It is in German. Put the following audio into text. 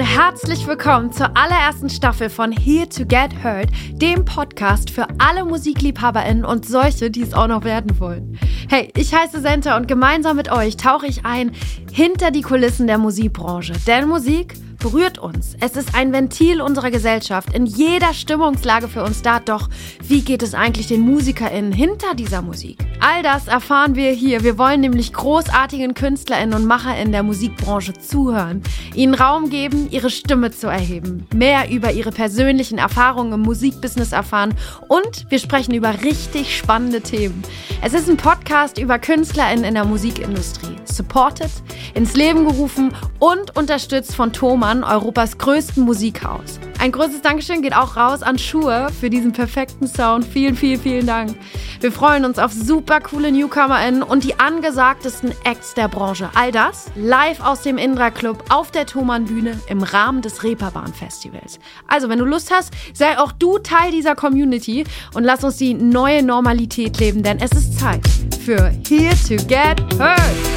Herzlich willkommen zur allerersten Staffel von Here to Get Heard, dem Podcast für alle MusikliebhaberInnen und solche, die es auch noch werden wollen. Hey, ich heiße Senta und gemeinsam mit euch tauche ich ein hinter die Kulissen der Musikbranche. Denn Musik berührt uns. Es ist ein Ventil unserer Gesellschaft, in jeder Stimmungslage für uns da. Doch wie geht es eigentlich den MusikerInnen hinter dieser Musik? All das erfahren wir hier. Wir wollen nämlich großartigen KünstlerInnen und MacherInnen der Musikbranche zuhören, ihnen Raum geben, ihre Stimme zu erheben, mehr über ihre persönlichen Erfahrungen im Musikbusiness erfahren und wir sprechen über richtig spannende Themen. Es ist ein Podcast über KünstlerInnen in der Musikindustrie, supported, ins Leben gerufen und unterstützt von Thomas Jahren Europas größten Musikhaus. Ein großes Dankeschön geht auch raus an Schuhe für diesen perfekten Sound. Vielen, vielen, vielen Dank. Wir freuen uns auf super coole NewcomerInnen und die angesagtesten Acts der Branche. All das live aus dem Indra Club auf der Thomann Bühne im Rahmen des Reeperbahn Festivals. Also, wenn du Lust hast, sei auch du Teil dieser Community und lass uns die neue Normalität leben, denn es ist Zeit für Here to Get Heard.